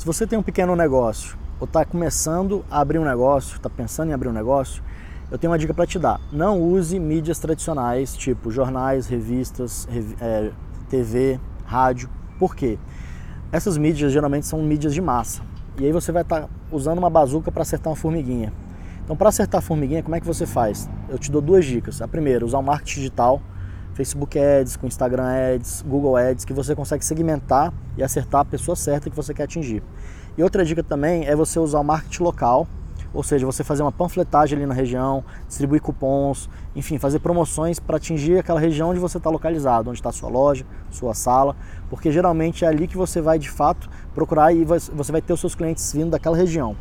Se você tem um pequeno negócio ou está começando a abrir um negócio, está pensando em abrir um negócio, eu tenho uma dica para te dar. Não use mídias tradicionais, tipo jornais, revistas, é, TV, rádio. Por quê? Essas mídias geralmente são mídias de massa. E aí você vai estar tá usando uma bazuca para acertar uma formiguinha. Então, para acertar a formiguinha, como é que você faz? Eu te dou duas dicas. A primeira, usar o marketing digital, Facebook Ads, com Instagram Ads, Google Ads, que você consegue segmentar e acertar a pessoa certa que você quer atingir. E outra dica também é você usar o marketing local, ou seja, você fazer uma panfletagem ali na região, distribuir cupons, enfim, fazer promoções para atingir aquela região onde você está localizado, onde está sua loja, sua sala, porque geralmente é ali que você vai de fato procurar e você vai ter os seus clientes vindo daquela região.